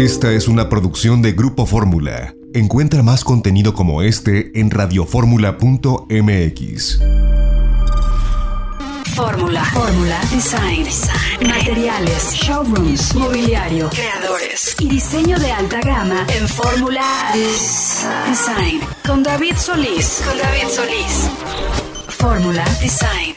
Esta es una producción de Grupo Fórmula. Encuentra más contenido como este en radioformula.mx. Fórmula. Fórmula. Design. Materiales. Showrooms. Mobiliario. Creadores. Y diseño de alta gama en Fórmula Design. Con David Solís. Con David Solís. Fórmula Design.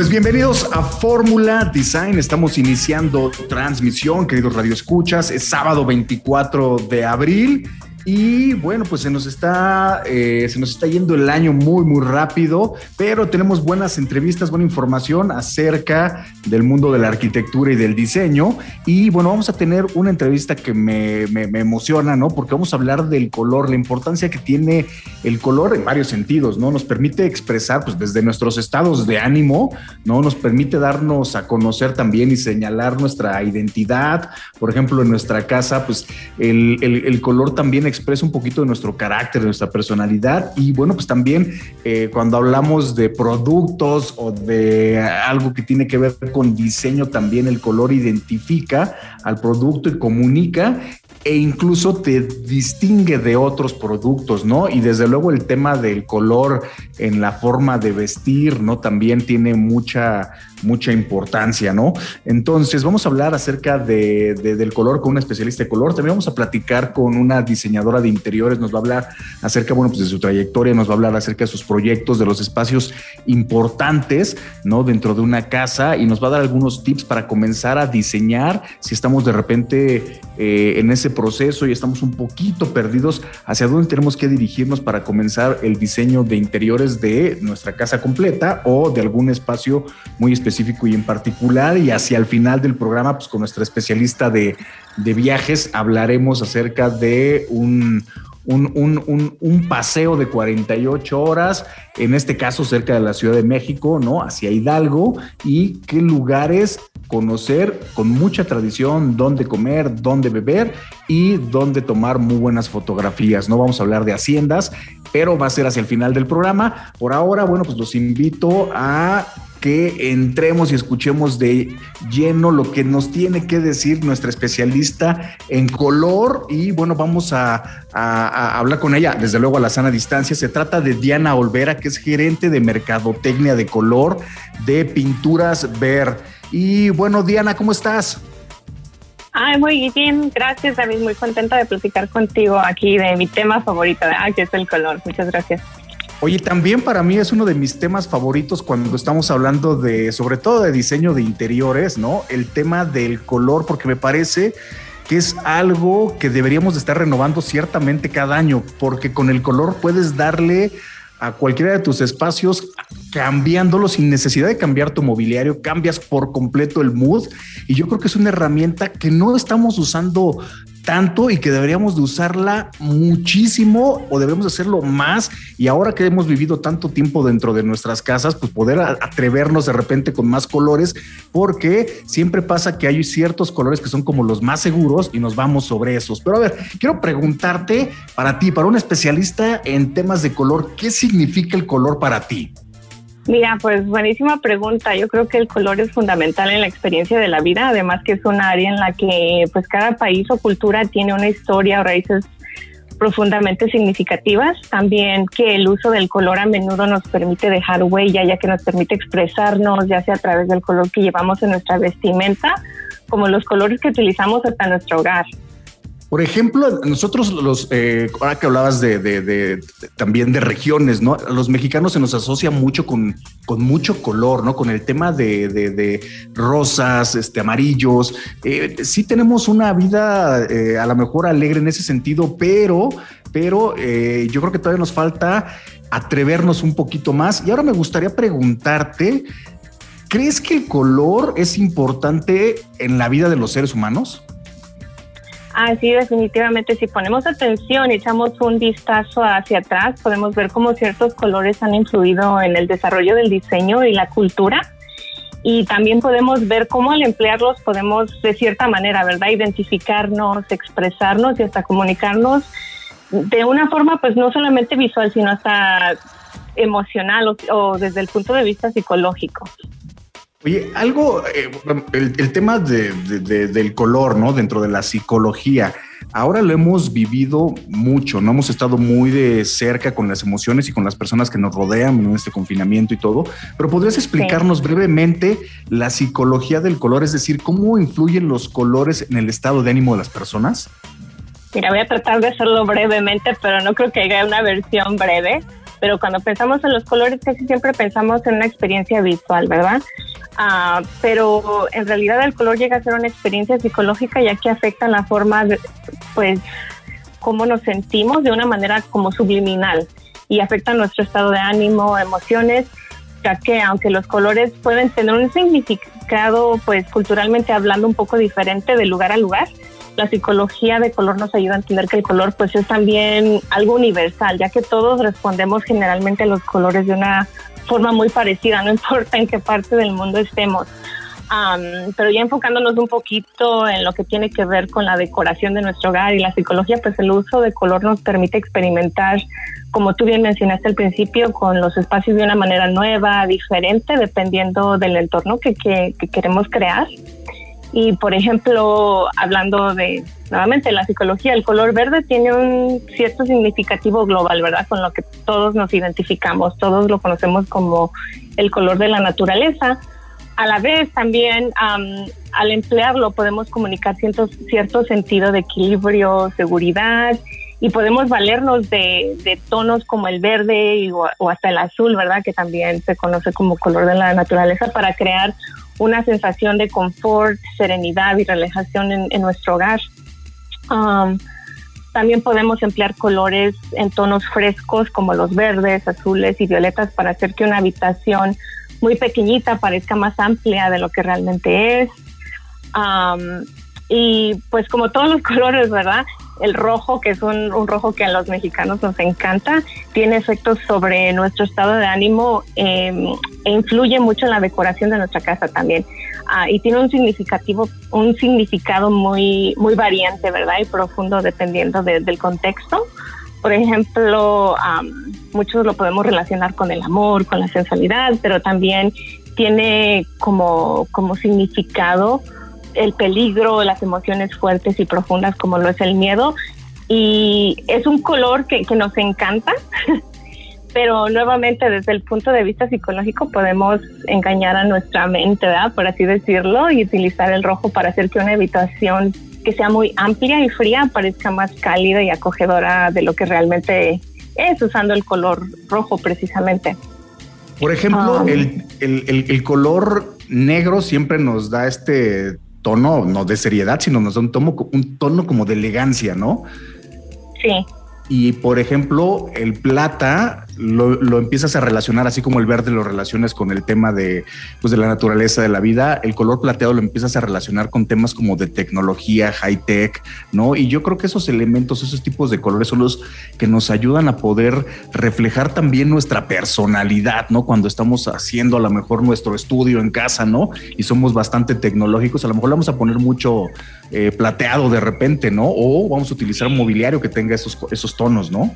Pues bienvenidos a Fórmula Design. Estamos iniciando transmisión, queridos radioescuchas. Es sábado 24 de abril y bueno, pues se nos está, eh, se nos está yendo el año muy, muy rápido, pero tenemos buenas entrevistas, buena información acerca del mundo de la arquitectura y del diseño. Y bueno, vamos a tener una entrevista que me, me, emociona, ¿no? Porque vamos a hablar del color, la importancia que tiene el color en varios sentidos, ¿no? Nos permite expresar, pues desde nuestros estados de ánimo, ¿no? Nos permite darnos a conocer también y señalar nuestra identidad. Por ejemplo, en nuestra casa, pues el, el, el color también expresa un poquito de nuestro carácter, de nuestra personalidad. Y bueno, pues también eh, cuando hablamos de productos o de algo que tiene que ver con diseño, también el color identifica al producto y comunica e incluso te distingue de otros productos, ¿no? Y desde luego el tema del color en la forma de vestir, ¿no? También tiene mucha, mucha importancia, ¿no? Entonces vamos a hablar acerca de, del color con una especialista de color, también vamos a platicar con una diseñadora de interiores, nos va a hablar acerca, bueno, pues de su trayectoria, nos va a hablar acerca de sus proyectos, de los espacios importantes, ¿no? Dentro de una casa y nos va a dar algunos tips para comenzar a diseñar si estamos de repente eh, en ese proceso y estamos un poquito perdidos hacia dónde tenemos que dirigirnos para comenzar el diseño de interiores de nuestra casa completa o de algún espacio muy específico y en particular. Y hacia el final del programa, pues con nuestra especialista de, de viajes, hablaremos acerca de un, un, un, un, paseo de 48 horas, en este caso cerca de la Ciudad de México, ¿no? Hacia Hidalgo y qué lugares conocer con mucha tradición, dónde comer, dónde beber y dónde tomar muy buenas fotografías. No vamos a hablar de haciendas, pero va a ser hacia el final del programa. Por ahora, bueno, pues los invito a que entremos y escuchemos de lleno lo que nos tiene que decir nuestra especialista en color y bueno, vamos a, hablar con ella, desde luego a la sana distancia. Se trata de Diana Olvera, que es gerente de mercadotecnia de color de Pinturas Ver. Y bueno, Diana, ¿cómo estás? Ay, muy bien, gracias David, muy contenta de platicar contigo aquí de mi tema favorito, ah, que es el color. Muchas gracias. Oye, también para mí es uno de mis temas favoritos cuando estamos hablando de, sobre todo de diseño de interiores, ¿no? El tema del color, porque me parece que es algo que deberíamos de estar renovando ciertamente cada año, porque con el color puedes darle a cualquiera de tus espacios cambiándolo sin necesidad de cambiar tu mobiliario, cambias por completo el mood. Y yo creo que es una herramienta que no estamos usando tanto y que deberíamos de usarla muchísimo o debemos hacerlo más y ahora que hemos vivido tanto tiempo dentro de nuestras casas, pues poder atrevernos de repente con más colores porque siempre pasa que hay ciertos colores que son como los más seguros y nos vamos sobre esos. Pero a ver, quiero preguntarte para ti, para un especialista en temas de color, ¿qué significa el color para ti? Mira, pues buenísima pregunta. Yo creo que el color es fundamental en la experiencia de la vida, además que es un área en la que pues cada país o cultura tiene una historia o raíces profundamente significativas. También que el uso del color a menudo nos permite dejar huella, ya que nos permite expresarnos, ya sea a través del color que llevamos en nuestra vestimenta, como los colores que utilizamos hasta nuestro hogar. Por ejemplo, nosotros los, eh, ahora que hablabas de, también de regiones, ¿no? los mexicanos se nos asocia mucho con, con mucho color, ¿no? Con el tema de, rosas, este, amarillos. Eh, sí tenemos una vida eh, a lo mejor alegre en ese sentido, pero, pero yo creo que todavía nos falta atrevernos un poquito más. Y ahora me gustaría preguntarte, ¿crees que el color es importante en la vida de los seres humanos? Ah, sí, definitivamente. Si ponemos atención y echamos un vistazo hacia atrás, podemos ver cómo ciertos colores han influido en el desarrollo del diseño y la cultura. Y también podemos ver cómo al emplearlos podemos, de cierta manera, ¿verdad?, identificarnos, expresarnos y hasta comunicarnos de una forma, pues no solamente visual, sino hasta emocional o, desde el punto de vista psicológico. Oye, algo, eh, el, tema del color, ¿no? Dentro de la psicología, ahora lo hemos vivido mucho, ¿no? Hemos estado muy de cerca con las emociones y con las personas que nos rodean en este confinamiento y todo, pero ¿podrías explicarnos brevemente la psicología del color? Es decir, ¿cómo influyen los colores en el estado de ánimo de las personas? Mira, voy a tratar de hacerlo brevemente, pero no creo que haya una versión breve. Pero cuando pensamos en los colores, casi siempre pensamos en una experiencia visual, ¿verdad? Ah, pero en realidad el color llega a ser una experiencia psicológica ya que afecta la forma, de, pues, cómo nos sentimos de una manera como subliminal y afecta nuestro estado de ánimo, emociones, ya que aunque los colores pueden tener un significado, pues, culturalmente hablando un poco diferente de lugar a lugar, la psicología de color nos ayuda a entender que el color pues es también algo universal, ya que todos respondemos generalmente a los colores de una forma muy parecida, no importa en qué parte del mundo estemos. pero ya enfocándonos un poquito en lo que tiene que ver con la decoración de nuestro hogar y la psicología, pues el uso de color nos permite experimentar, como tú bien mencionaste al principio, con los espacios de una manera nueva, diferente, dependiendo del entorno que queremos crear. Y por ejemplo, hablando de nuevamente la psicología, el color verde tiene un cierto significativo global, ¿verdad? Con lo que todos nos identificamos, todos lo conocemos como el color de la naturaleza. A la vez también al emplearlo podemos comunicar cierto, cierto sentido de equilibrio, seguridad y podemos valernos de, tonos como el verde o hasta el azul, ¿verdad? Que también se conoce como color de la naturaleza para crear una sensación de confort, serenidad y relajación en, nuestro hogar. Um, también podemos emplear colores en tonos frescos como los verdes, azules y violetas para hacer que una habitación muy pequeñita parezca más amplia de lo que realmente es. Um, y pues como todos los colores, ¿verdad? El rojo, que es un, rojo que a los mexicanos nos encanta, tiene efectos sobre nuestro estado de ánimo em, e influye mucho en la decoración de nuestra casa también. Ah, y tiene un significativo, un significado muy, muy variante, ¿verdad? Y profundo dependiendo del contexto. Por ejemplo, muchos lo podemos relacionar con el amor, con la sensualidad, pero también tiene como, como significado el peligro, las emociones fuertes y profundas como lo es el miedo. Y es un color que, que nos encanta, pero nuevamente desde el punto de vista psicológico podemos engañar a nuestra mente, ¿verdad? por así decirlo, y utilizar el rojo para hacer que una habitación que sea muy amplia y fría parezca más cálida y acogedora de lo que realmente es usando el color rojo precisamente. Por ejemplo, ah. el, el, el, color negro siempre nos da este tono, no de seriedad, sino nos da un tono, un tono como de elegancia, ¿no? Sí. Y por ejemplo, el plata lo, empiezas a relacionar, así como el verde lo relacionas con el tema de, pues, de la naturaleza de la vida, el color plateado lo empiezas a relacionar con temas como de tecnología, high tech, ¿no? Y yo creo que esos elementos, esos tipos de colores son los que nos ayudan a poder reflejar también nuestra personalidad, ¿no? Cuando estamos haciendo a lo mejor nuestro estudio en casa, ¿no? Y somos bastante tecnológicos, a lo mejor le vamos a poner mucho eh, plateado de repente, ¿no? O vamos a utilizar un mobiliario que tenga esos, esos tonos, ¿no?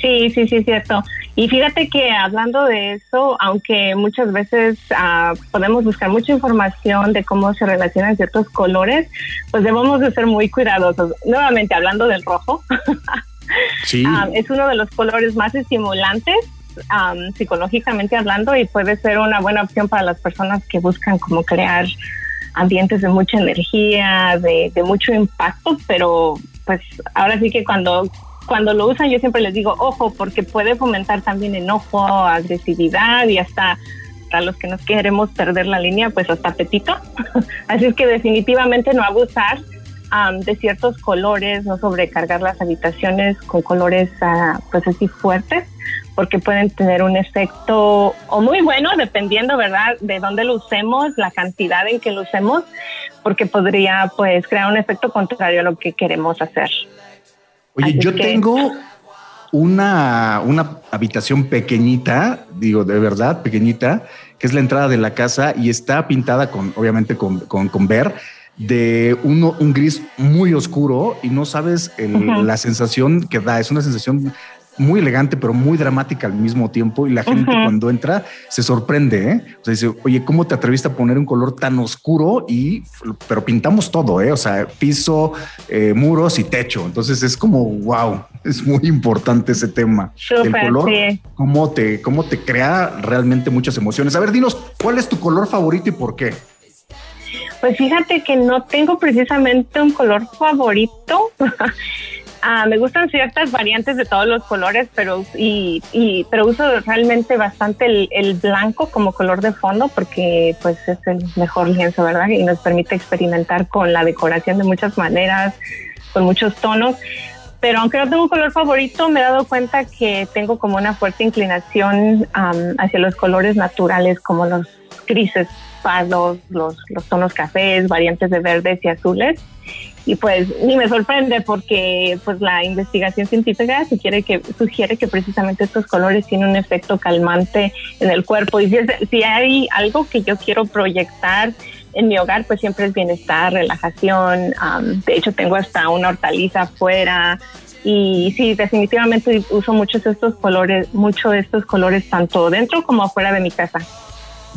Sí, sí, sí, cierto. Y fíjate que hablando de eso, aunque muchas veces ah, podemos buscar mucha información de cómo se relacionan ciertos colores, pues debemos de ser muy cuidadosos. Nuevamente, hablando del rojo, ah, es uno de los colores más estimulantes psicológicamente hablando y puede ser una buena opción para las personas que buscan como crear ambientes de mucha energía, de, de mucho impacto, pero pues ahora sí que cuando cuando lo usan yo siempre les digo, ojo, porque puede fomentar también enojo, agresividad y hasta a los que nos queremos perder la línea, pues hasta apetito. así es que definitivamente no abusar de ciertos colores, no sobrecargar las habitaciones con colores uh, pues así fuertes, porque pueden tener un efecto o muy bueno, dependiendo, ¿verdad?, de dónde lo usemos, la cantidad en que lo usemos, porque podría pues crear un efecto contrario a lo que queremos hacer. Oye, yo tengo una, una habitación pequeñita, digo, de verdad, pequeñita, que es la entrada de la casa y está pintada con, obviamente, con, con, ver de uno, un gris muy oscuro y no sabes la sensación que da. Es una sensación muy elegante, pero muy dramática al mismo tiempo. Y la gente cuando entra se sorprende. ¿eh? O sea, dice, oye, ¿cómo te atreviste a poner un color tan oscuro? Y, pero pintamos todo, ¿eh? o sea, piso, eh, muros y techo. Entonces es como, wow, es muy importante ese tema. Super, el color, cómo, te, cómo te crea realmente muchas emociones. A ver, dinos, ¿cuál es tu color favorito y por qué? Pues fíjate que no tengo precisamente un color favorito. Ah, me gustan ciertas variantes de todos los colores, pero y, pero uso realmente bastante el, blanco como color de fondo porque pues es el mejor lienzo, ¿verdad? Y nos permite experimentar con la decoración de muchas maneras, con muchos tonos. Pero aunque no tengo un color favorito, me he dado cuenta que tengo como una fuerte inclinación hacia los colores naturales como los grises pardos, los, los tonos cafés, variantes de verdes y azules. Y pues ni me sorprende porque pues la investigación científica sugiere que sugiere que precisamente estos colores tienen un efecto calmante en el cuerpo. Y si, si hay algo que yo quiero proyectar en mi hogar pues siempre es bienestar, relajación, de hecho tengo hasta una hortaliza afuera. Y sí, definitivamente uso muchos estos colores, mucho estos colores tanto dentro como afuera de mi casa.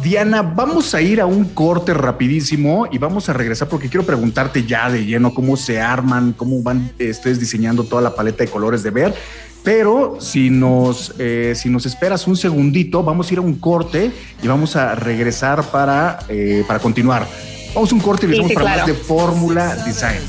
Diana, vamos a ir a un corte rapidísimo y vamos a regresar porque quiero preguntarte ya de lleno cómo se arman, cómo van ustedes diseñando toda la paleta de colores de ver. Pero si nos, eh, si nos esperas un segundito, vamos a ir a un corte y vamos a regresar para, eh, para continuar. Vamos a un corte y regresamos para más de Fórmula Design.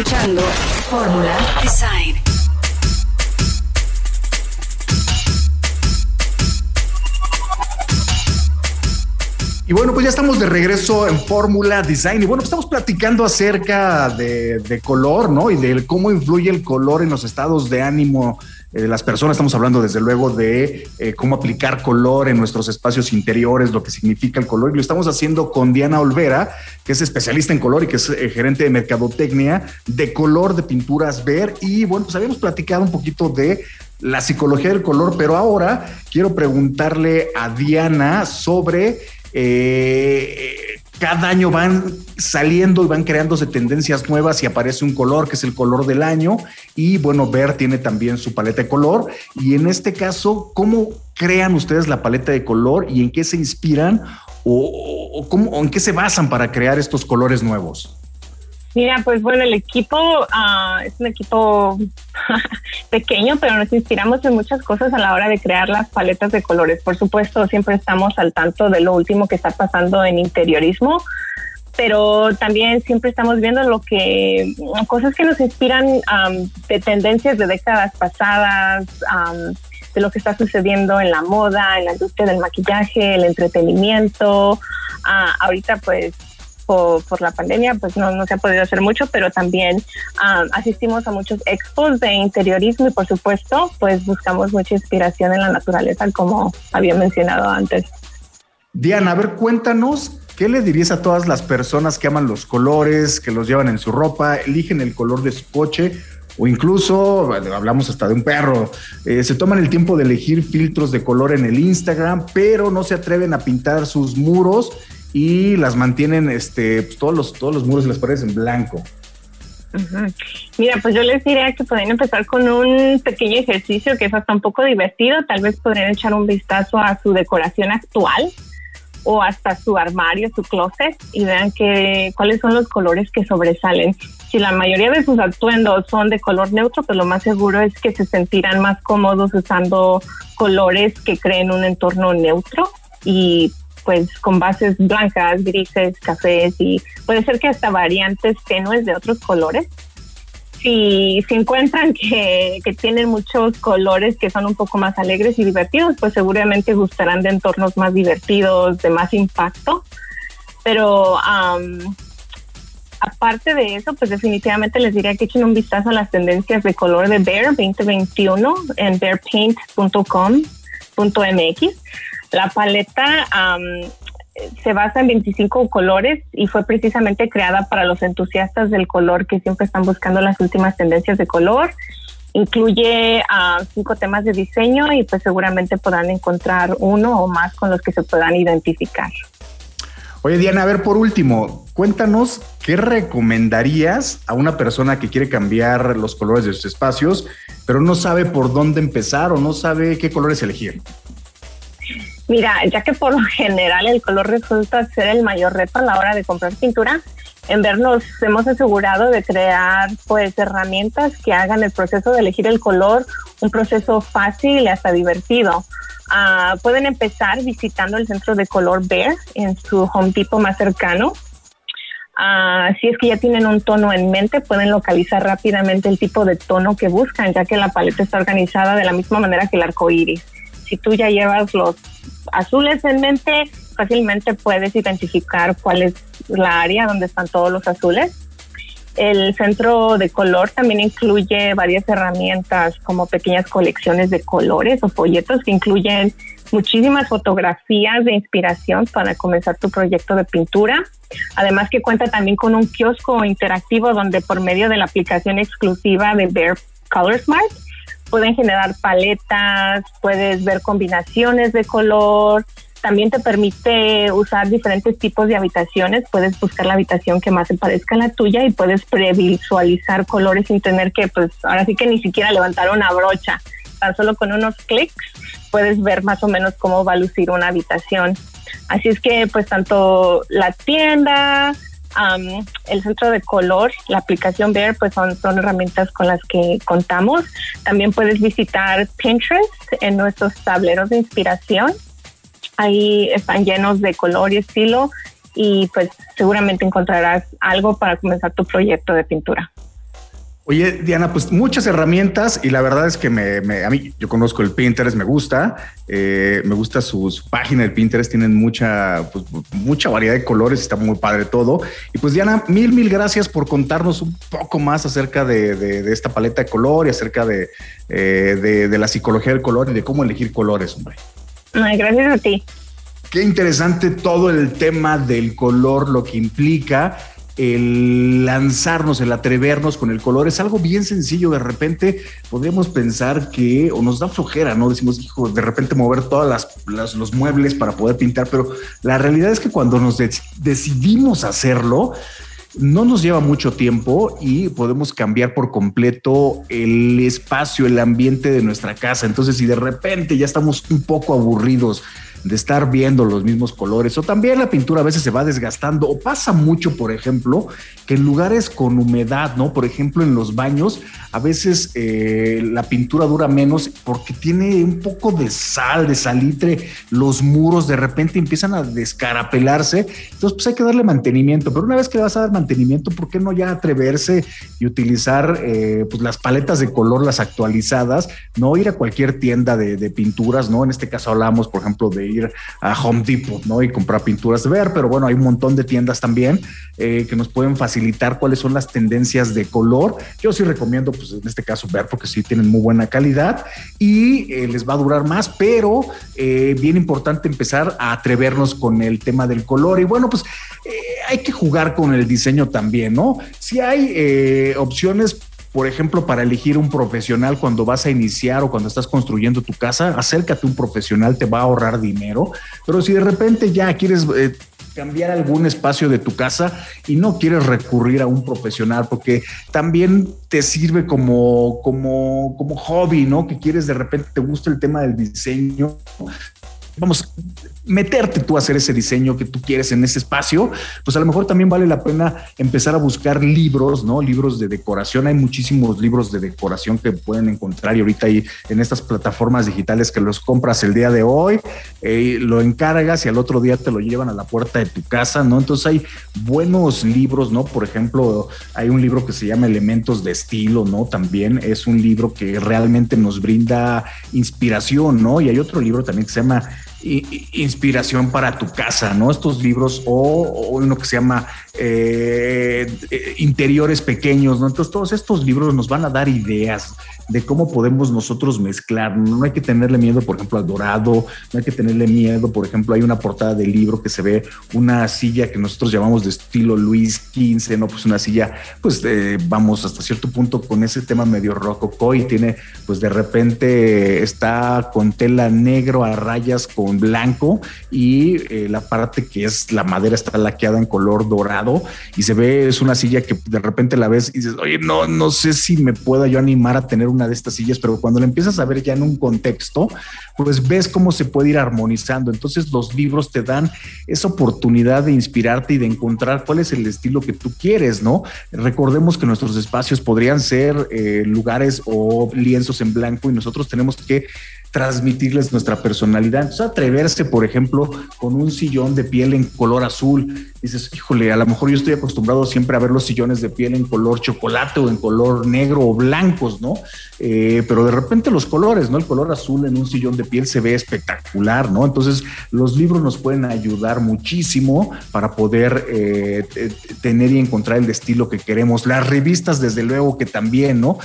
Escuchando Fórmula Design. Y bueno, pues ya estamos de regreso en Fórmula Design. Y bueno, pues estamos platicando acerca de, color, ¿no? Y de cómo influye el color en los estados de ánimo de las personas. Estamos hablando desde luego de eh, cómo aplicar color en nuestros espacios interiores, lo que significa el color. Y lo estamos haciendo con Diana Olvera, que es especialista en color y que es eh, gerente de mercadotecnia de color de pinturas ver. Y bueno, pues habíamos platicado un poquito de la psicología del color, pero ahora quiero preguntarle a Diana sobre eh, cada año van saliendo y van creándose tendencias nuevas y aparece un color que es el color del año y bueno, Ver tiene también su paleta de color y en este caso, ¿cómo crean ustedes la paleta de color y en qué se inspiran o, cómo, en qué se basan para crear estos colores nuevos? Mira, pues bueno, el equipo ah, es un equipo pequeño, pero nos inspiramos en muchas cosas a la hora de crear las paletas de colores. Por supuesto, siempre estamos al tanto de lo último que está pasando en interiorismo, pero también siempre estamos viendo lo que cosas que nos inspiran de tendencias de décadas pasadas. de lo que está sucediendo en la moda, en la industria del maquillaje, el entretenimiento. Ah, ahorita pues por, la pandemia, pues no, no, se ha podido hacer mucho, pero también asistimos a muchos expos de interiorismo y por supuesto, pues buscamos mucha inspiración en la naturaleza, como había mencionado antes. Diana, a ver, cuéntanos, ¿qué le dirías a todas las personas que aman los colores, que los llevan en su ropa, eligen el color de su coche? o incluso, hablamos hasta de un perro, eh, se toman el tiempo de elegir filtros de color en el Instagram, pero no se atreven a pintar sus muros y las mantienen este, pues, todos, los, todos los muros y las paredes en blanco. Mira, pues yo les diría que pueden empezar con un pequeño ejercicio que es hasta un poco divertido. Tal vez podrían echar un vistazo a su decoración actual o hasta su armario, su closet y vean que, cuáles son los colores que sobresalen. Si la mayoría de sus atuendos son de color neutro, pues lo más seguro es que se sentirán más cómodos usando colores que creen un entorno neutro y pues con bases blancas, grises, cafés y puede ser que hasta variantes tenues de otros colores. Si, si encuentran que, que, tienen muchos colores que son un poco más alegres y divertidos, pues seguramente gustarán de entornos más divertidos, de más impacto. Pero aparte de eso, pues definitivamente les diría que echen un vistazo a las tendencias de color de Bear 2021 en bearpaint.com.mx la paleta se basa en 25 colores y fue precisamente creada para los entusiastas del color que siempre están buscando las últimas tendencias de color. Incluye uh, cinco temas de diseño y pues seguramente podrán encontrar uno o más con los que se puedan identificar. Oye Diana, a ver por último, cuéntanos qué recomendarías a una persona que quiere cambiar los colores de sus espacios, pero no sabe por dónde empezar o no sabe qué colores elegir. Mira, ya que por lo general el color resulta ser el mayor reto a la hora de comprar pintura, en vernos hemos asegurado de crear pues herramientas que hagan el proceso de elegir el color un proceso fácil y hasta divertido. Uh, pueden empezar visitando el centro de color Bear en su Home Depot más cercano. Uh, si es que ya tienen un tono en mente, pueden localizar rápidamente el tipo de tono que buscan, ya que la paleta está organizada de la misma manera que el arco iris. Si tú ya llevas los azules en mente, fácilmente puedes identificar cuál es la área donde están todos los azules. El centro de color también incluye varias herramientas como pequeñas colecciones de colores o folletos que incluyen muchísimas fotografías de inspiración para comenzar tu proyecto de pintura. Además que cuenta también con un kiosco interactivo donde por medio de la aplicación exclusiva de Bear Color Smart pueden generar paletas, puedes ver combinaciones de color, también te permite usar diferentes tipos de habitaciones. Puedes buscar la habitación que más se parezca a la tuya y puedes previsualizar colores sin tener que, pues ahora sí que ni siquiera levantar una brocha. Tan solo con unos clics puedes ver más o menos cómo va a lucir una habitación. Así es que, pues tanto la tienda, el centro de color, la aplicación Bear, pues son, son herramientas con las que contamos. También puedes visitar Pinterest en nuestros tableros de inspiración Ahí están llenos de color y estilo y pues seguramente encontrarás algo para comenzar tu proyecto de pintura. Oye, Diana, pues muchas herramientas y la verdad es que me, a mí, yo conozco el Pinterest, me gusta, eh, me gusta su, página del Pinterest, tienen mucha, pues, mucha variedad de colores, está muy padre todo. Y pues Diana, mil, mil gracias por contarnos un poco más acerca de, esta paleta de color y acerca de, eh, de, de la psicología del color y de cómo elegir colores, hombre gracias a ti. Qué interesante todo el tema del color, lo que implica el lanzarnos, el atrevernos con el color es algo bien sencillo. De repente podríamos pensar que, o nos da flojera, ¿no? Decimos, hijo, de repente mover todas las, los muebles para poder pintar, pero la realidad es que cuando nos decidimos hacerlo, no nos lleva mucho tiempo y podemos cambiar por completo el espacio, el ambiente de nuestra casa. Entonces, si de repente ya estamos un poco aburridos de estar viendo los mismos colores. O también la pintura a veces se va desgastando. O pasa mucho, por ejemplo, que en lugares con humedad, ¿no? Por ejemplo, en los baños, a veces eh, la pintura dura menos porque tiene un poco de sal, de salitre, los muros de repente empiezan a descarapelarse, entonces pues hay que darle mantenimiento, pero una vez que vas a dar mantenimiento, ¿por qué no ya atreverse y utilizar eh, pues las paletas de color, las actualizadas, no ir a cualquier tienda de pinturas, ¿no? En este caso hablamos, por ejemplo, de ir a Home Depot, ¿no? Y comprar pinturas de ver, pero bueno, hay un montón de tiendas también eh, que nos pueden facilitar cuáles son las tendencias de color. Yo sí recomiendo, pues en este caso, ver porque sí tienen muy buena calidad y eh, les va a durar más, pero eh, bien importante empezar a atrevernos con el tema del color. Y bueno, pues hay que jugar con el diseño también, ¿no? Si hay opciones por ejemplo, para elegir un profesional cuando vas a iniciar o cuando estás construyendo tu casa, acércate a un profesional, te va a ahorrar dinero. Pero si de repente ya quieres eh, cambiar algún espacio de tu casa y no quieres recurrir a un profesional porque también te sirve como, como, como hobby, ¿no? Que quieres de repente, te gusta el tema del diseño, vamos, meterte tú a hacer ese diseño que tú quieres en ese espacio, pues a lo mejor también vale la pena empezar a buscar libros, ¿no? Libros de decoración. Hay muchísimos libros de decoración que pueden encontrar y ahorita hay en estas plataformas digitales que los compras el día de hoy, eh, lo encargas y al otro día te lo llevan a la puerta de tu casa, ¿no? Entonces hay buenos libros, ¿no? Por ejemplo, hay un libro que se llama Elementos de Estilo, ¿no? También es un libro que realmente nos brinda inspiración, ¿no? Y hay otro libro también que se llama inspiración para tu casa, ¿no? Estos libros o, uno que se llama eh, eh, Interiores Pequeños, ¿no? Entonces todos estos libros nos van a dar ideas, de cómo podemos nosotros mezclar. No hay que tenerle miedo, por ejemplo, al dorado, no hay que tenerle miedo, por ejemplo, hay una portada de libro que se ve una silla que nosotros llamamos de estilo Luis XV, ¿no? Pues una silla, pues vamos hasta cierto punto con ese tema medio rococó y tiene, pues de repente está con tela negro a rayas con blanco y eh, la parte que es la madera está laqueada en color dorado y se ve, es una silla que de repente la ves y dices, oye, no, no sé si me pueda yo animar a tener un de estas sillas, pero cuando la empiezas a ver ya en un contexto, pues ves cómo se puede ir armonizando. Entonces los libros te dan esa oportunidad de inspirarte y de encontrar cuál es el estilo que tú quieres, ¿no? Recordemos que nuestros espacios podrían ser eh, lugares o lienzos en blanco y nosotros tenemos que transmitirles nuestra personalidad. Entonces, atreverse, por ejemplo, con un sillón de piel en color azul. Dices, híjole, a lo mejor yo estoy acostumbrado siempre a ver los sillones de piel en color chocolate o en color negro o blancos, ¿no? Eh, pero de repente los colores, ¿no? El color azul en un sillón de piel se ve espectacular, ¿no? Entonces, los libros nos pueden ayudar muchísimo para poder eh, tener y encontrar el estilo que queremos. Las revistas, desde luego que también, ¿no?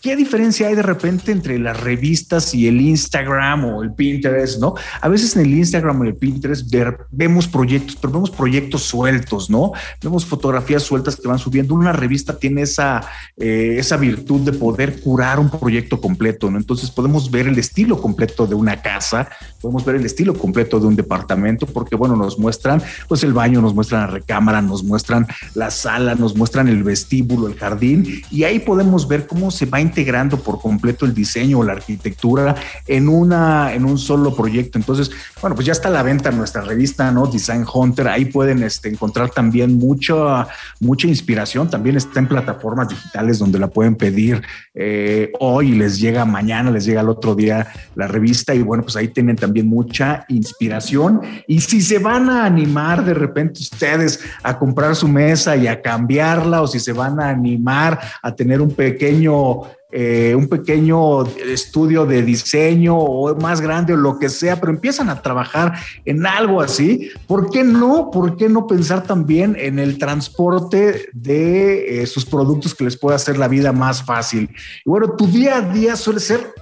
¿Qué diferencia hay de repente entre las revistas y el Instagram o el Pinterest, no? A veces en el Instagram o el Pinterest vemos proyectos, pero vemos proyectos sueltos, ¿no? Vemos fotografías sueltas que van subiendo. Una revista tiene esa, eh, esa virtud de poder curar un proyecto completo, ¿no? Entonces podemos ver el estilo completo de una casa, podemos ver el estilo completo de un departamento, porque, bueno, nos muestran, pues el baño, nos muestran la recámara, nos muestran la sala, nos muestran el vestíbulo, el jardín, y ahí podemos ver cómo se va integrando por completo el diseño o la arquitectura en, una, en un solo proyecto. Entonces, bueno, pues ya está a la venta nuestra revista, ¿no? Design Hunter. Ahí pueden este, encontrar también mucha, mucha inspiración. También está en plataformas digitales donde la pueden pedir eh, hoy les llega mañana, les llega el otro día la revista. Y bueno, pues ahí tienen también mucha inspiración. Y si se van a animar de repente ustedes a comprar su mesa y a cambiarla, o si se van a animar a tener un pequeño eh, un pequeño estudio de diseño o más grande o lo que sea, pero empiezan a trabajar en algo así, ¿por qué no? ¿Por qué no pensar también en el transporte de eh, sus productos que les pueda hacer la vida más fácil? Y bueno, tu día a día suele ser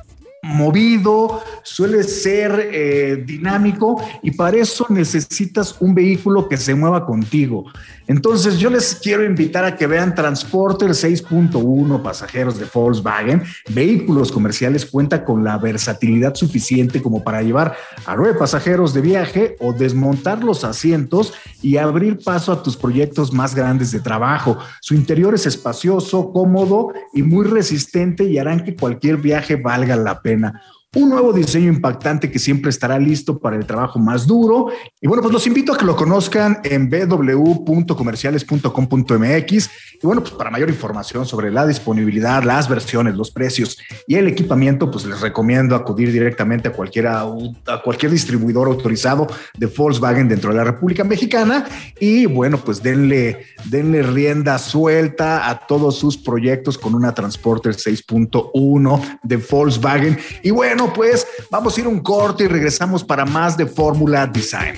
movido, suele ser eh, dinámico y para eso necesitas un vehículo que se mueva contigo. Entonces yo les quiero invitar a que vean Transporter 6.1 pasajeros de Volkswagen. Vehículos comerciales cuenta con la versatilidad suficiente como para llevar a nueve pasajeros de viaje o desmontar los asientos y abrir paso a tus proyectos más grandes de trabajo. Su interior es espacioso, cómodo y muy resistente y harán que cualquier viaje valga la pena Morena. Un nuevo diseño impactante que siempre estará listo para el trabajo más duro. Y bueno, pues los invito a que lo conozcan en www.comerciales.com.mx. Y bueno, pues para mayor información sobre la disponibilidad, las versiones, los precios y el equipamiento, pues les recomiendo acudir directamente a, cualquiera, a cualquier distribuidor autorizado de Volkswagen dentro de la República Mexicana. Y bueno, pues denle, denle rienda suelta a todos sus proyectos con una Transporter 6.1 de Volkswagen. Y bueno, pues vamos a ir un corte y regresamos para más de Fórmula Design.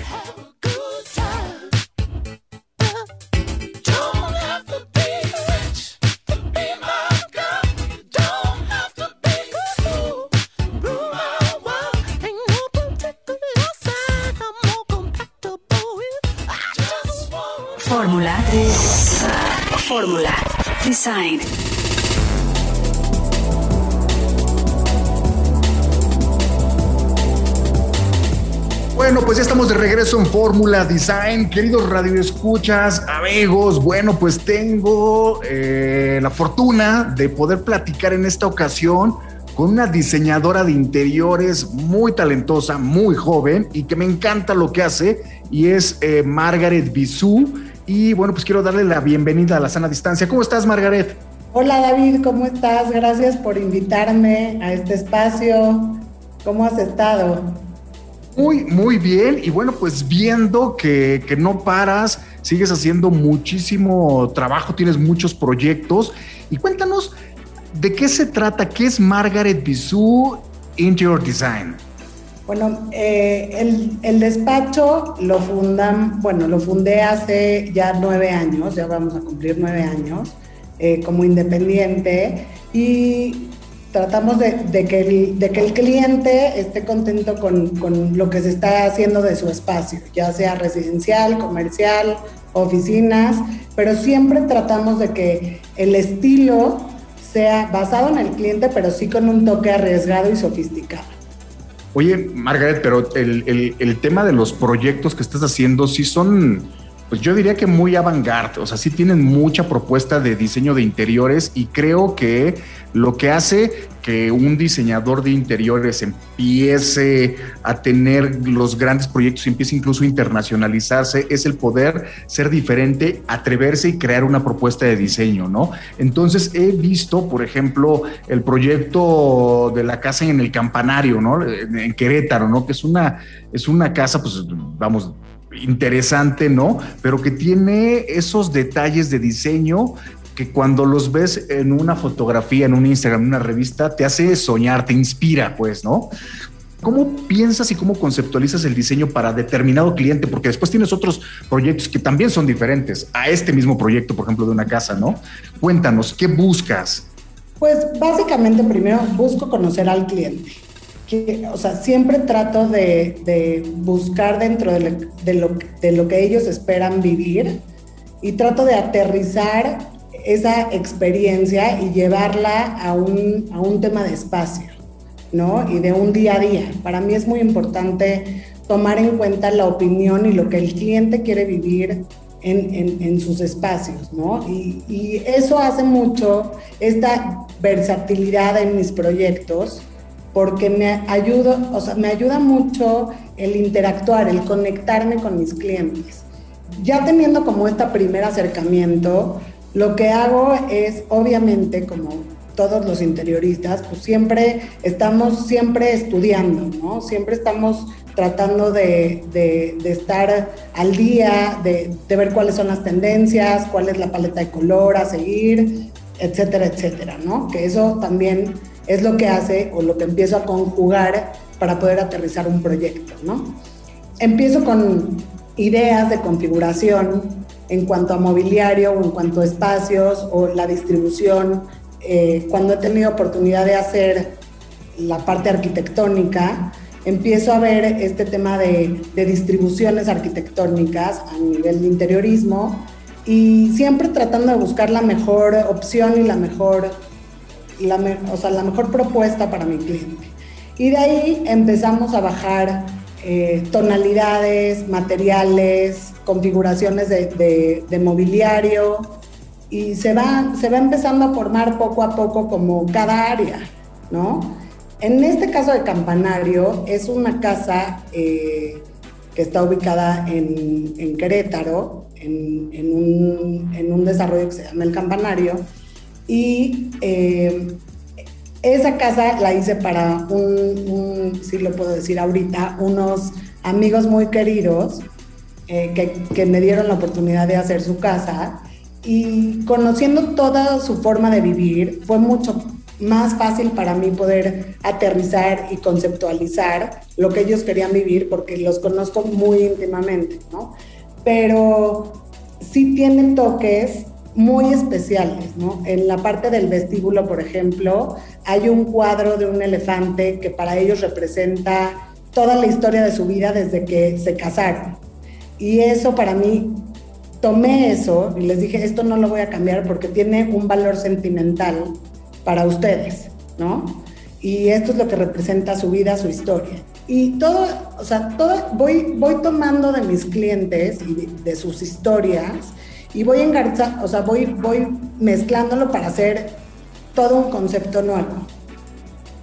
Fórmula Design. Pues ya estamos de regreso en Fórmula Design. Queridos radioescuchas, amigos, bueno, pues tengo eh, la fortuna de poder platicar en esta ocasión con una diseñadora de interiores muy talentosa, muy joven y que me encanta lo que hace y es eh, Margaret Bisú. Y bueno, pues quiero darle la bienvenida a la sana distancia. ¿Cómo estás, Margaret? Hola, David, ¿cómo estás? Gracias por invitarme a este espacio. ¿Cómo has estado? Muy, muy bien. Y bueno, pues viendo que, no paras, sigues haciendo muchísimo trabajo, tienes muchos proyectos. Y cuéntanos de qué se trata, qué es Margaret Bisú Interior Design. Bueno, eh, el, despacho lo fundan, bueno, lo fundé hace ya nueve años, ya vamos a cumplir nueve años eh, como independiente y tratamos de, que el, de, que el, cliente esté contento con, con, lo que se está haciendo de su espacio, ya sea residencial, comercial, oficinas, pero siempre tratamos de que el estilo sea basado en el cliente, pero sí con un toque arriesgado y sofisticado. Oye, Margaret, pero el, el, tema de los proyectos que estás haciendo sí son, pues yo diría que muy avant-garde, o sea, sí tienen mucha propuesta de diseño de interiores y creo que lo que hace que un diseñador de interiores empiece a tener los grandes proyectos, empiece incluso a internacionalizarse, es el poder ser diferente, atreverse y crear una propuesta de diseño, ¿no? Entonces he visto, por ejemplo, el proyecto de la casa en el campanario, ¿no? En Querétaro, ¿no? Que es una, es una casa, pues vamos, interesante, ¿no? Pero que tiene esos detalles de diseño que cuando los ves en una fotografía, en un Instagram, en una revista, te hace soñar, te inspira, pues, ¿no? ¿Cómo piensas y cómo conceptualizas el diseño para determinado cliente? Porque después tienes otros proyectos que también son diferentes a este mismo proyecto, por ejemplo, de una casa, ¿no? Cuéntanos, ¿qué buscas? Pues básicamente primero busco conocer al cliente. O sea, siempre trato de, buscar dentro de lo, de lo que ellos esperan vivir y trato de aterrizar esa experiencia y llevarla a un, a un tema de espacio, ¿no? Y de un día a día. Para mí es muy importante tomar en cuenta la opinión y lo que el cliente quiere vivir en, en, en sus espacios, ¿no? Y, y, eso hace mucho esta versatilidad en mis proyectos, porque me ayuda, o sea, me ayuda mucho el interactuar, el conectarme con mis clientes. Ya teniendo como este primer acercamiento, lo que hago es, obviamente, como todos los interioristas, pues siempre estamos siempre estudiando, ¿no? Siempre estamos tratando de, estar al día, de, ver cuáles son las tendencias, cuál es la paleta de color a seguir, etcétera, etcétera, ¿no? Que eso también es lo que hace o lo que empiezo a conjugar para poder aterrizar un proyecto, ¿no? Empiezo con ideas de configuración, en cuanto a mobiliario o en cuanto a espacios o la distribución. Eh, cuando he tenido oportunidad de hacer la parte arquitectónica, empiezo a ver este tema de, distribuciones arquitectónicas a nivel de interiorismo y siempre tratando de buscar la mejor opción y la mejor, la, o sea, la mejor propuesta para mi cliente. Y de ahí empezamos a bajar eh, tonalidades, materiales, configuraciones de, mobiliario y se va, se va empezando a formar poco a poco como cada área, ¿no? En este caso de Campanario es una casa eh, que está ubicada en, Querétaro, en, un, desarrollo que se llama El Campanario, y eh, esa casa la hice para un, si lo puedo decir ahorita, unos amigos muy queridos eh, que, me dieron la oportunidad de hacer su casa y conociendo toda su forma de vivir fue mucho más fácil para mí poder aterrizar y conceptualizar lo que ellos querían vivir porque los conozco muy íntimamente, ¿no? Pero sí tienen toques muy especiales, ¿no? En la parte del vestíbulo, por ejemplo, hay un cuadro de un elefante que para ellos representa toda la historia de su vida desde que se casaron. Y eso para mí, tomé eso y les dije, esto no lo voy a cambiar porque tiene un valor sentimental para ustedes, ¿no? Y esto es lo que representa su vida, su historia. Y todo, o sea, todo, voy, voy tomando de mis clientes y de sus historias y voy engarzando, o sea, voy, voy mezclándolo para hacer todo un concepto nuevo.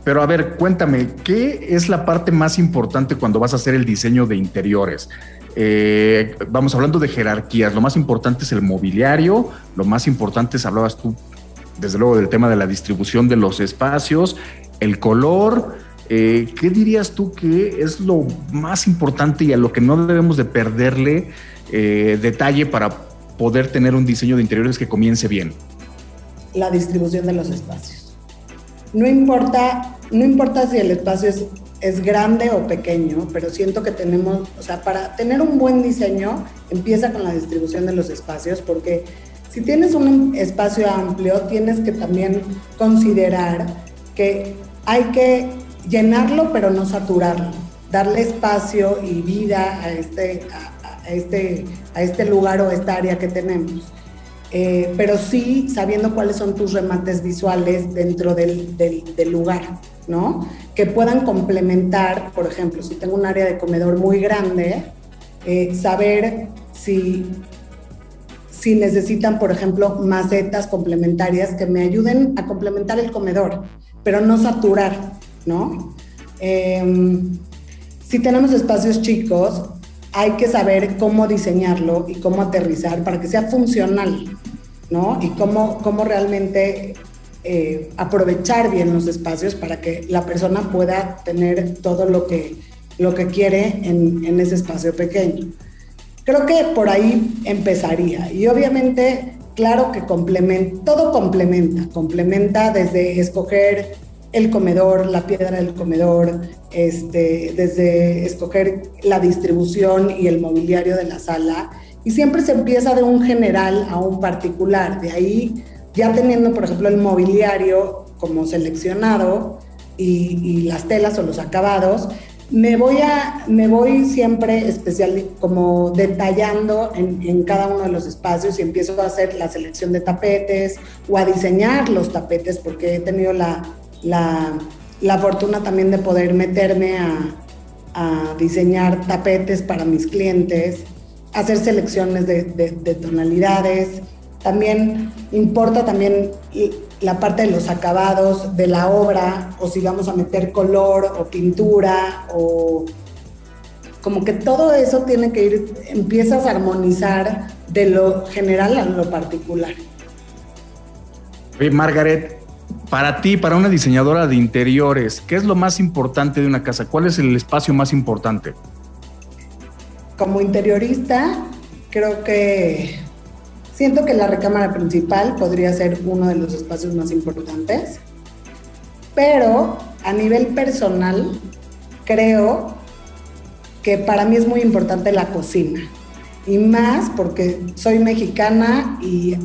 Pero a ver, cuéntame, ¿qué es la parte más importante cuando vas a hacer el diseño de interiores? Eh, vamos hablando de jerarquías, lo más importante es el mobiliario, lo más importante es, hablabas tú, desde luego, del tema de la distribución de los espacios, el color. Eh, ¿Qué dirías tú que es lo más importante y a lo que no debemos de perderle eh, detalle para poder tener un diseño de interiores que comience bien? La distribución de los espacios. No importa, no importa si el espacio es, es grande o pequeño, pero siento que tenemos, o sea, para tener un buen diseño empieza con la distribución de los espacios, porque si tienes un espacio amplio, tienes que también considerar que hay que llenarlo, pero no saturarlo, darle espacio y vida a este, a, este, a este lugar o esta área que tenemos. Eh, pero sí sabiendo cuáles son tus remates visuales dentro del, del, lugar, ¿no? Que puedan complementar, por ejemplo, si tengo un área de comedor muy grande, eh, saber si, si necesitan, por ejemplo, macetas complementarias que me ayuden a complementar el comedor, pero no saturar, ¿no? Em, si tenemos espacios chicos, hay que saber cómo diseñarlo y cómo aterrizar para que sea funcional, ¿no? Y cómo, cómo realmente eh, aprovechar bien los espacios para que la persona pueda tener todo lo que, lo que quiere en, en ese espacio pequeño. Creo que por ahí empezaría. Y obviamente, claro que complementa, todo complementa, complementa desde escoger el comedor, la piedra del comedor, este, desde escoger la distribución y el mobiliario de la sala. Y siempre se empieza de un general a un particular. De ahí, ya teniendo, por ejemplo, el mobiliario como seleccionado y, las telas o los acabados, me voy, a, me voy siempre especial, como detallando en, en, cada uno de los espacios y empiezo a hacer la selección de tapetes o a diseñar los tapetes porque he tenido la la, fortuna también de poder meterme a, diseñar tapetes para mis clientes, hacer selecciones de, tonalidades. También importa también la parte de los acabados de la obra, o si vamos a meter color o pintura, o como que todo eso tiene que ir, empiezas a armonizar de lo general a lo particular. Margaret, para ti, para una diseñadora de interiores, ¿qué es lo más importante de una casa? ¿Cuál es el espacio más importante? Como interiorista, creo que siento que la recámara principal podría ser uno de los espacios más importantes, pero a nivel personal, creo que para mí es muy importante la cocina. Y más porque soy mexicana y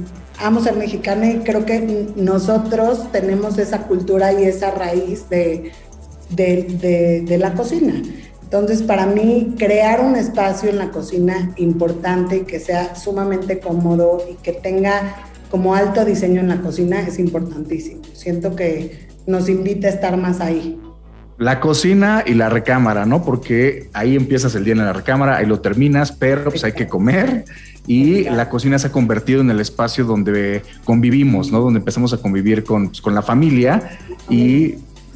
amo ser mexicana y creo que nosotros tenemos esa cultura y esa raíz de, de, la cocina. Entonces, para mí, crear un espacio en la cocina importante y que sea sumamente cómodo y que tenga como alto diseño en la cocina es importantísimo. Siento que nos invita a estar más ahí. La cocina y la recámara, ¿no? Porque ahí empiezas el día en la recámara, ahí lo terminas, pero pues hay que comer y la cocina se ha convertido en el espacio donde convivimos, ¿no? Donde empezamos a convivir con, pues, con la familia y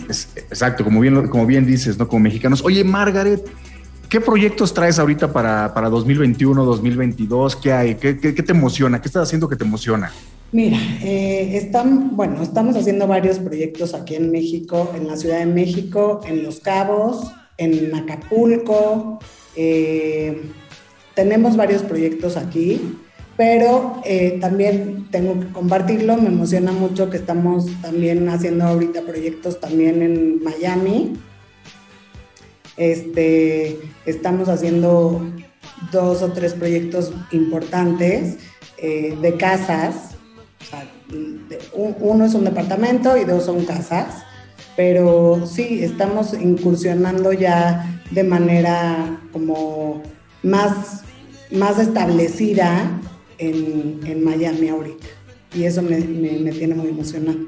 exacto, como bien, como bien dices, ¿no? Como mexicanos. Oye, Margaret, ¿qué proyectos traes ahorita para, para 2021, 2022? ¿Qué hay? ¿Qué, qué, te emociona? ¿Qué estás haciendo que te emociona? Mira, eh, están, bueno, estamos haciendo varios proyectos aquí en México, en la Ciudad de México, en Los Cabos, en Acapulco. Eh, tenemos varios proyectos aquí, pero eh, también tengo que compartirlo, me emociona mucho que estamos también haciendo ahorita proyectos también en Miami. Este, estamos haciendo dos o tres proyectos importantes de casas. Uno es un departamento y dos son casas, pero sí, estamos incursionando ya de manera como más más establecida en, Miami ahorita. Y eso me, tiene muy emocionado.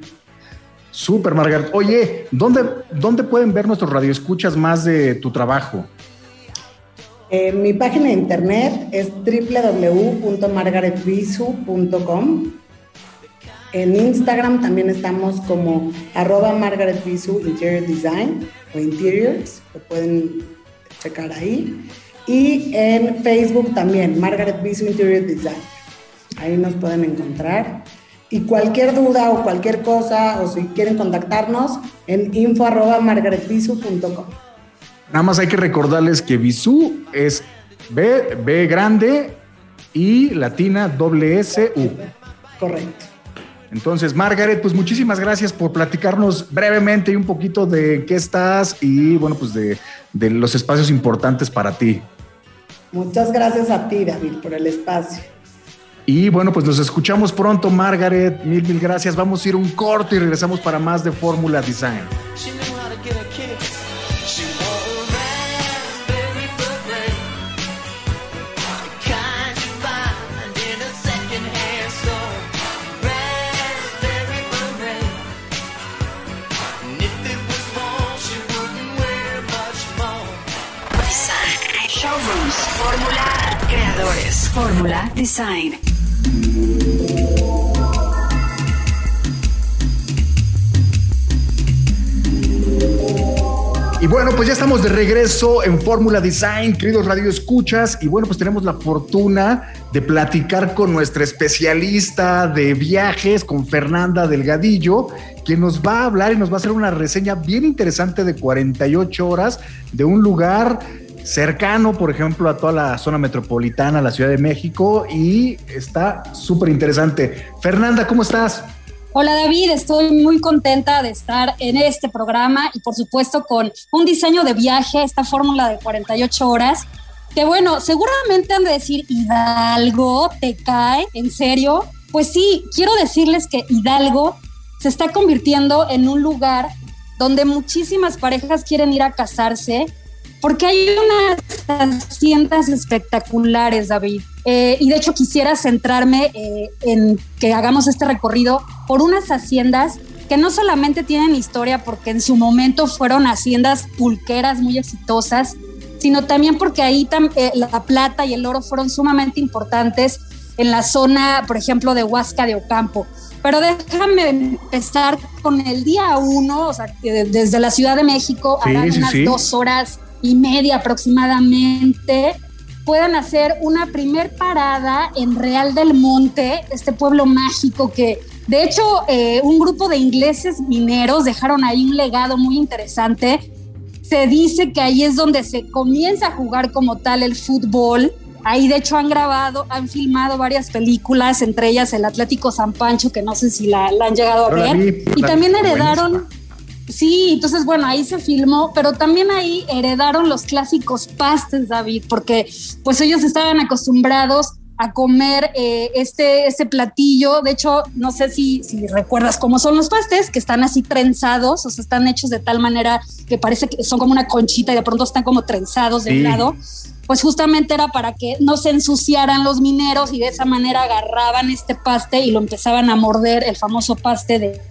Súper, Margaret. Oye, ¿dónde, ¿dónde pueden ver nuestros radioescuchas más de tu trabajo? Eh, mi página de internet es www.margaretvisu.com. En Instagram también estamos como arroba margaretvisu interior design o interiors, lo pueden checar ahí. Y en Facebook también, Margaret Bisu Interior Design. Ahí nos pueden encontrar. Y cualquier duda o cualquier cosa, o si quieren contactarnos, en info arroba Nada más hay que recordarles que Bisu es B, B grande y latina doble S U. Correcto. Entonces, Margaret, pues muchísimas gracias por platicarnos brevemente y un poquito de qué estás y bueno, pues de, de los espacios importantes para ti. Muchas gracias a ti, David, por el espacio. Y bueno, pues nos escuchamos pronto, Margaret. Mil, mil gracias. Vamos a ir un corto y regresamos para más de Fórmula Design. Fórmula Design. Y bueno, pues ya estamos de regreso en Fórmula Design, queridos Radio Escuchas. Y bueno, pues tenemos la fortuna de platicar con nuestra especialista de viajes, con Fernanda Delgadillo, quien nos va a hablar y nos va a hacer una reseña bien interesante de 48 horas de un lugar cercano, por ejemplo, a toda la zona metropolitana, la Ciudad de México, y está súper interesante. Fernanda, ¿cómo estás? Hola David, estoy muy contenta de estar en este programa y por supuesto con un diseño de viaje, esta fórmula de 48 horas, que bueno, seguramente han de decir Hidalgo, te cae, en serio. Pues sí, quiero decirles que Hidalgo se está convirtiendo en un lugar donde muchísimas parejas quieren ir a casarse porque hay unas haciendas espectaculares, David. Eh, y de hecho quisiera centrarme eh, en que hagamos este recorrido por unas haciendas que no solamente tienen historia porque en su momento fueron haciendas pulqueras muy exitosas, sino también porque ahí eh, la plata y el oro fueron sumamente importantes en la zona, por ejemplo, de Huasca de Ocampo. Pero déjame empezar con el día uno, o sea, desde la Ciudad de México, a unas dos horas y media aproximadamente puedan hacer una primer parada en Real del Monte, este pueblo mágico que de hecho eh, un grupo de ingleses mineros dejaron ahí un legado muy interesante. Se dice que ahí es donde se comienza a jugar como tal el fútbol. Ahí de hecho han grabado, han filmado varias películas, entre ellas El Atlético San Pancho, que no sé si la, han llegado a ver. y también heredaron... Sí, entonces bueno, ahí se filmó, pero también ahí heredaron los clásicos pastes, David, porque pues ellos estaban acostumbrados a comer eh, este, este platillo. De hecho, no sé si, si recuerdas cómo son los pastes, que están así trenzados, o sea, están hechos de tal manera que parece que son como una conchita y de pronto están como trenzados de un lado pues justamente era para que no se ensuciaran los mineros y de esa manera agarraban este paste y lo empezaban a morder, el famoso paste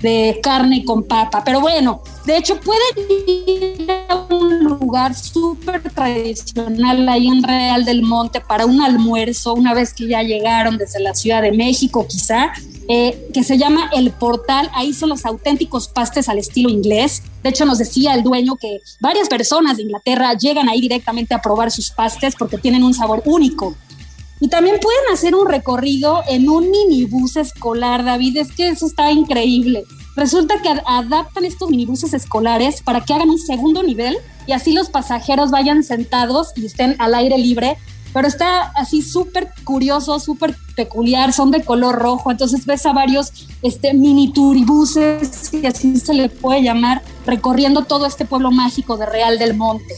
de, carne con papa. Pero bueno, de hecho pueden ir a un lugar súper tradicional ahí en Real del Monte para un almuerzo una vez que ya llegaron desde la Ciudad de México quizá eh, que se llama El Portal. Ahí son los auténticos pastes al estilo inglés. De hecho, nos decía el dueño que varias personas de Inglaterra llegan ahí directamente a probar sus pastes porque tienen un sabor único. Y también pueden hacer un recorrido en un minibús escolar, David. Es que eso está increíble. Resulta que adaptan estos minibuses escolares para que hagan un segundo nivel y así los pasajeros vayan sentados y estén al aire libre pero está así súper curioso, súper peculiar, son de color rojo, entonces ves a varios este, mini turibuses, y así se le puede llamar, recorriendo todo este pueblo mágico de Real del Monte.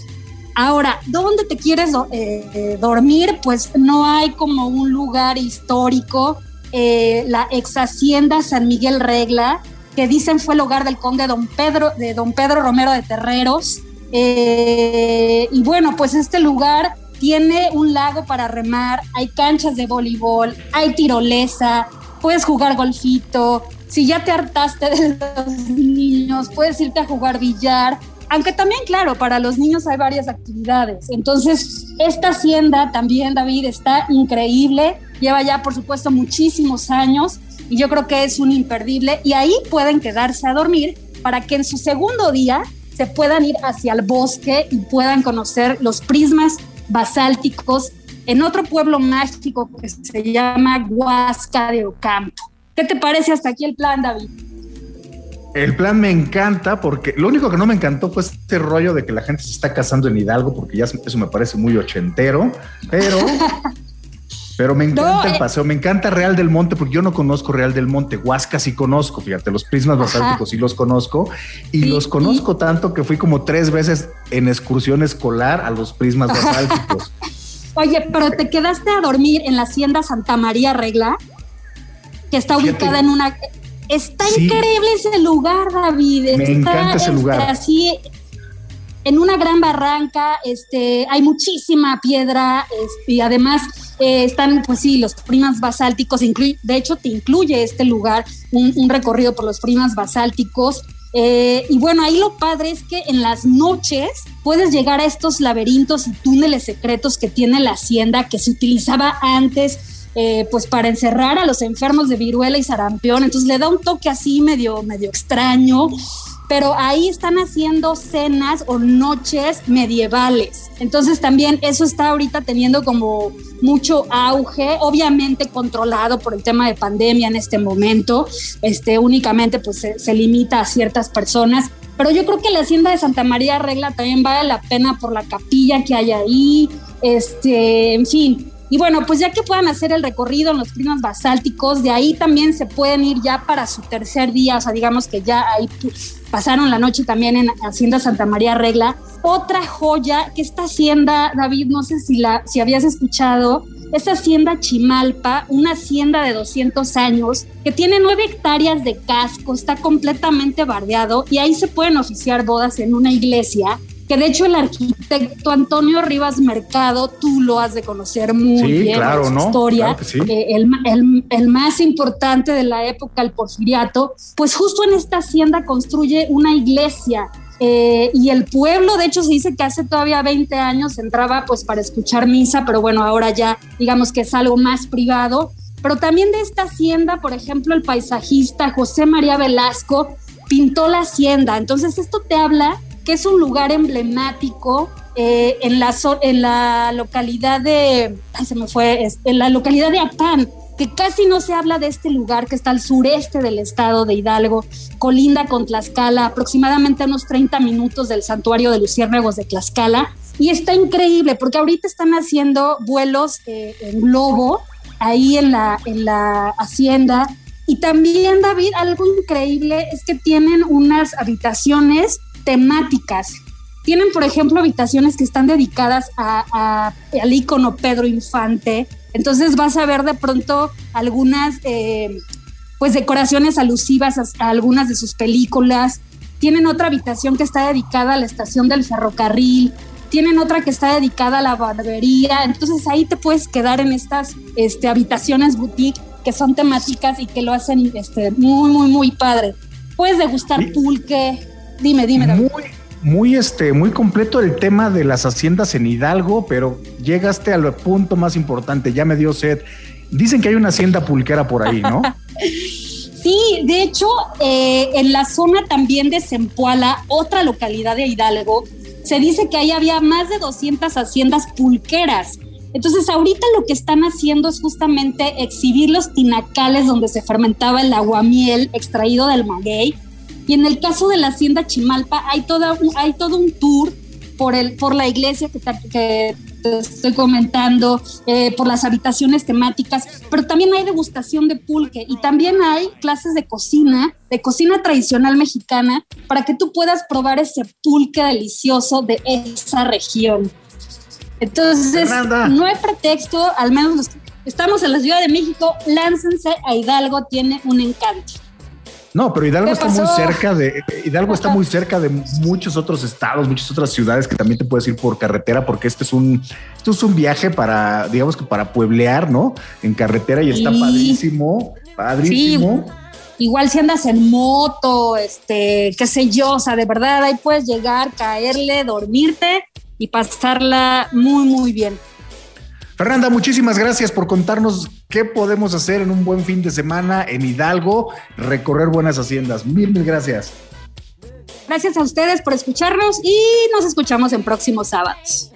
Ahora, ¿dónde te quieres eh, dormir? Pues no hay como un lugar histórico. Eh, la ex hacienda San Miguel Regla, que dicen fue el hogar del conde don Pedro, de don Pedro Romero de Terreros. Eh, y bueno, pues este lugar tiene un lago para remar, hay canchas de voleibol, hay tirolesa, puedes jugar golfito. Si ya te hartaste de los niños, puedes irte a jugar billar. Aunque también, claro, para los niños hay varias actividades. Entonces, esta hacienda también, David, está increíble. Lleva ya, por supuesto, muchísimos años y yo creo que es un imperdible. Y ahí pueden quedarse a dormir para que en su segundo día se puedan ir hacia el bosque y puedan conocer los prismas basálticos en otro pueblo mágico que se llama Huasca de Ocampo. ¿Qué te parece hasta aquí el plan, David? El plan me encanta porque lo único que no me encantó fue este rollo de que la gente se está casando en Hidalgo porque ya eso me parece muy ochentero, pero Pero me encanta el eh, paseo, me encanta Real del Monte, porque yo no conozco Real del Monte, Huasca sí conozco, fíjate, los prismas basálticos sí los conozco, y los conozco tanto que fui como tres veces en excursión escolar a los prismas basálticos. Oye, pero te quedaste a dormir en la hacienda Santa María Regla, que está ubicada en una... Está increíble ese lugar, David. Me encanta ese lugar. Así en una gran barranca, este, hay muchísima piedra y además eh, están, pues sí, los primas basálticos, de hecho te incluye este lugar un, recorrido por los primas basálticos. Eh, y bueno, ahí lo padre es que en las noches puedes llegar a estos laberintos y túneles secretos que tiene la hacienda que se utilizaba antes eh, pues para encerrar a los enfermos de viruela y sarampión. Entonces le da un toque así medio, medio extraño pero ahí están haciendo cenas o noches medievales. Entonces también eso está ahorita teniendo como mucho auge, obviamente controlado por el tema de pandemia en este momento, este, únicamente pues se, limita a ciertas personas, pero yo creo que la hacienda de Santa María Regla también vale la pena por la capilla que hay ahí, este, en fin, y bueno, pues ya que puedan hacer el recorrido en los climas basálticos, de ahí también se pueden ir ya para su tercer día, o sea, digamos que ya ahí pasaron la noche también en Hacienda Santa María Regla. Otra joya que esta hacienda, David, no sé si, la, si habías escuchado, es Hacienda Chimalpa, una hacienda de 200 años que tiene 9 hectáreas de casco, está completamente bardeado y ahí se pueden oficiar bodas en una iglesia que de hecho el arquitecto Antonio Rivas Mercado, tú lo has de conocer muy bien, claro, su ¿no? historia, eh, el, más importante de la época, el porfiriato, pues justo en esta hacienda construye una iglesia eh, y el pueblo, de hecho, se dice que hace todavía 20 años entraba pues para escuchar misa, pero bueno, ahora ya digamos que es algo más privado. Pero también de esta hacienda, por ejemplo, el paisajista José María Velasco pintó la hacienda. Entonces, esto te habla que es un lugar emblemático eh, en, la, en la localidad de, ay, se me fue, en la localidad de Apán, que casi no se habla de este lugar que está al sureste del estado de Hidalgo, colinda con Tlaxcala, aproximadamente a unos 30 minutos del santuario de Luciérnagos de Tlaxcala. Y está increíble porque ahorita están haciendo vuelos eh, en globo ahí en la, en la hacienda. Y también, David, algo increíble es que tienen unas habitaciones temáticas. Tienen, por ejemplo, habitaciones que están dedicadas a, al ícono Pedro Infante. Entonces vas a ver de pronto algunas eh, pues decoraciones alusivas a, algunas de sus películas. Tienen otra habitación que está dedicada a la estación del ferrocarril. Tienen otra que está dedicada a la barbería. Entonces ahí te puedes quedar en estas este, habitaciones boutique que son temáticas y que lo hacen este, muy, muy, muy padre. Puedes degustar pulque, Dime, dime. Muy, muy, este, muy completo el tema de las haciendas en Hidalgo, pero llegaste al punto más importante, ya me dio sed. Dicen que hay una hacienda pulquera por ahí, ¿no? sí, de hecho, eh, en la zona también de Zempoala, otra localidad de Hidalgo, se dice que ahí había más de 200 haciendas pulqueras. Entonces, ahorita lo que están haciendo es justamente exhibir los tinacales donde se fermentaba el aguamiel extraído del maguey y en el caso de la Hacienda Chimalpa hay, toda hay todo un tour por, el, por la iglesia que te, estoy comentando, eh, por las habitaciones temáticas, pero también hay degustación de pulque y también hay clases de cocina, de cocina tradicional mexicana, para que tú puedas probar ese pulque delicioso de esa región. Entonces, no hay pretexto, al menos estamos en la Ciudad de México, láncense a Hidalgo, tiene un encanto. No, pero Hidalgo está muy cerca de Hidalgo está muy cerca de muchos otros estados, muchas otras ciudades que también te puedes ir por carretera, porque este es un, esto es un viaje para, digamos que para pueblear, ¿no? En carretera y está padrísimo, padrísimo. igual si andas en moto, este, qué sé yo, o sea, de verdad ahí puedes llegar, caerle, dormirte y pasarla muy, muy bien. Fernanda, muchísimas gracias por contarnos qué podemos hacer en un buen fin de semana en Hidalgo, recorrer buenas haciendas. Mil, mil gracias. Gracias a ustedes por escucharnos y nos escuchamos en próximos sábados.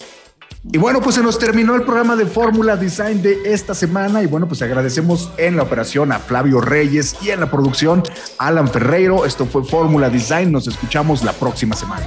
Y bueno, pues se nos terminó el programa de Fórmula Design de esta semana y bueno, pues agradecemos en la operación a Flavio Reyes y en la producción a Alan Ferreiro. Esto fue Fórmula Design, nos escuchamos la próxima semana.